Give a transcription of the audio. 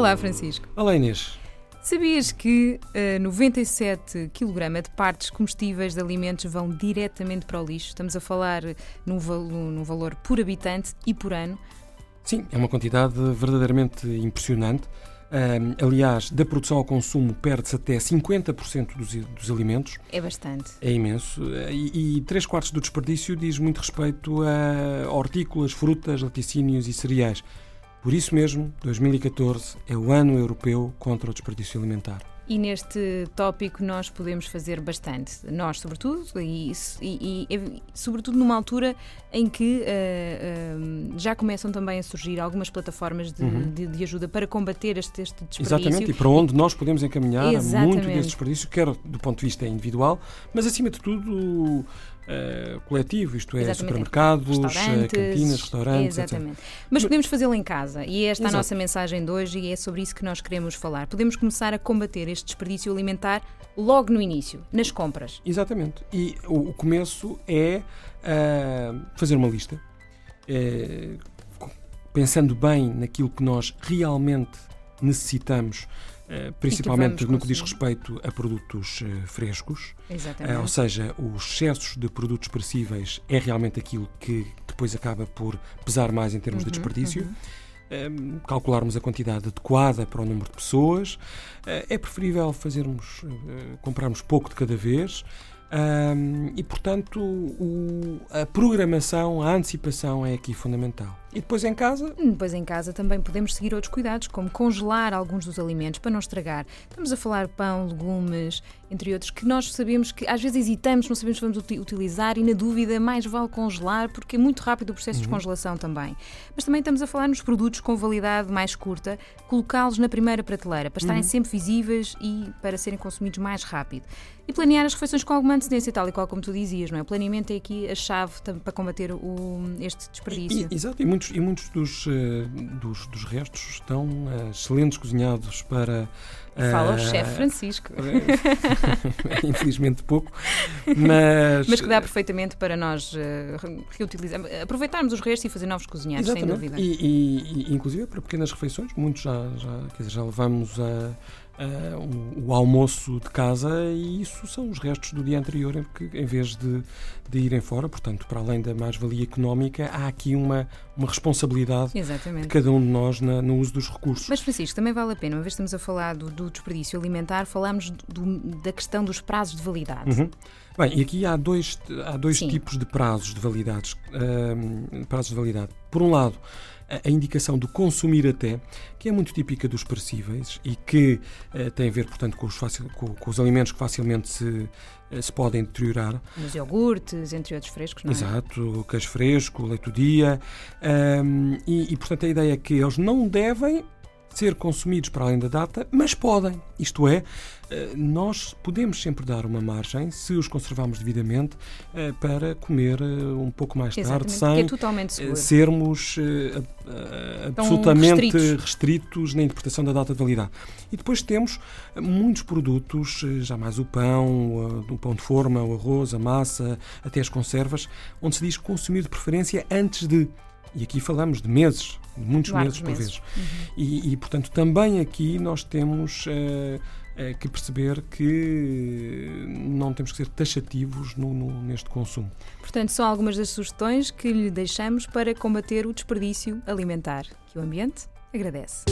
Olá, Francisco. Olá, Inês. Sabias que uh, 97 kg de partes comestíveis de alimentos vão diretamente para o lixo? Estamos a falar num, num valor por habitante e por ano. Sim, é uma quantidade verdadeiramente impressionante. Um, aliás, da produção ao consumo perde-se até 50% dos, dos alimentos. É bastante. É imenso. E, e 3 quartos do desperdício diz muito respeito a hortícolas, frutas, laticínios e cereais. Por isso mesmo, 2014 é o ano europeu contra o desperdício alimentar. E neste tópico nós podemos fazer bastante, nós sobretudo, e, e, e sobretudo numa altura em que uh, uh, já começam também a surgir algumas plataformas de, uhum. de, de ajuda para combater este, este, desperdício. Exatamente, e para onde nós podemos encaminhar muito desse desperdício, quer do ponto de vista individual, mas acima de tudo uh, coletivo, isto é, Exatamente. supermercados, uh, cantinas, restaurantes. Exatamente. Etc. Mas podemos fazê-lo em casa e esta é a nossa mensagem de hoje e é sobre isso que nós queremos falar. Podemos começar a combater este desperdício alimentar logo no início, nas compras. Exatamente. E o, começo é uh, fazer uma lista, é, pensando bem naquilo que nós realmente necessitamos eh, principalmente no que diz respeito a produtos uh, frescos. Exatamente. Uh, ou seja, os excessos de produtos perecíveis é realmente aquilo que depois acaba por pesar mais em termos uhum, de desperdício. Uhum. calcularmos a quantidade adequada para o número de pessoas. é preferível fazermos, comprarmos pouco de cada vez. Um, e, portanto, o, a programação, a antecipação é aqui fundamental. E depois em casa? Depois em casa também podemos seguir outros cuidados, como congelar alguns dos alimentos para não estragar. Estamos a falar pão, legumes, entre outros, que nós sabemos que às vezes hesitamos, não sabemos se vamos utilizar e na dúvida mais vale congelar, porque é muito rápido o processo uhum. de congelação também. Mas também estamos a falar nos produtos com validade mais curta, colocá-los na primeira prateleira, para estarem uhum. sempre visíveis e para serem consumidos mais rápido. E planear as refeições com alguma antecedência, tal e qual como tu dizias, não é? O planeamento é aqui a chave para combater o, este desperdício. E, exato, e muitos, e muitos dos, uh, dos, dos, restos estão uh, excelentes cozinhados para. Uh, Fala o chefe Francisco. Infelizmente pouco, mas. Mas que dá perfeitamente para nós reutilizar, aproveitarmos os restos e fazer novos cozinhados, Exatamente. sem dúvida. E, e, e, inclusive para pequenas refeições, muitos já, já, quer dizer, já levamos a uh, o, o, almoço de casa e isso são os restos do dia anterior em que, em vez de, de irem fora, portanto, para além da mais-valia económica, há aqui uma, uma responsabilidade Exatamente. de cada um de nós na, no uso dos recursos. Mas, Francisco, também vale a pena, uma vez estamos a falar do, do desperdício alimentar, falamos do, da questão dos prazos de validade. Uhum. Bem, e aqui há dois, há dois tipos de prazos de validades, uh, prazos de validade. Por um lado, a indicação do consumir até, que é muito típica dos perecíveis e que uh, tem a ver, portanto, com os, facil, com, com os alimentos que facilmente se, uh, se podem deteriorar. Os iogurtes, entre outros frescos, não é? Exato, queijo fresco, leite do dia. Um, e, e, portanto, a ideia é que eles não devem ser consumidos para além da data, mas podem. Isto é, eh, nós podemos sempre dar uma margem, se os conservarmos devidamente, eh, para comer eh, um pouco mais tarde, sem é sermos absolutamente restritos. restritos. na interpretação da data de validade. E depois temos muitos produtos, já mais o pão, o pão de forma, o arroz, a massa, até as conservas, onde se diz consumir de preferência antes de. E aqui falamos de meses, de muitos meses por vezes. Uhum. E, e, portanto, também aqui nós temos uh, uh, que perceber que não temos que ser taxativos no, no, neste consumo. Portanto, são algumas das sugestões que lhe deixamos para combater o desperdício alimentar, que o ambiente agradece.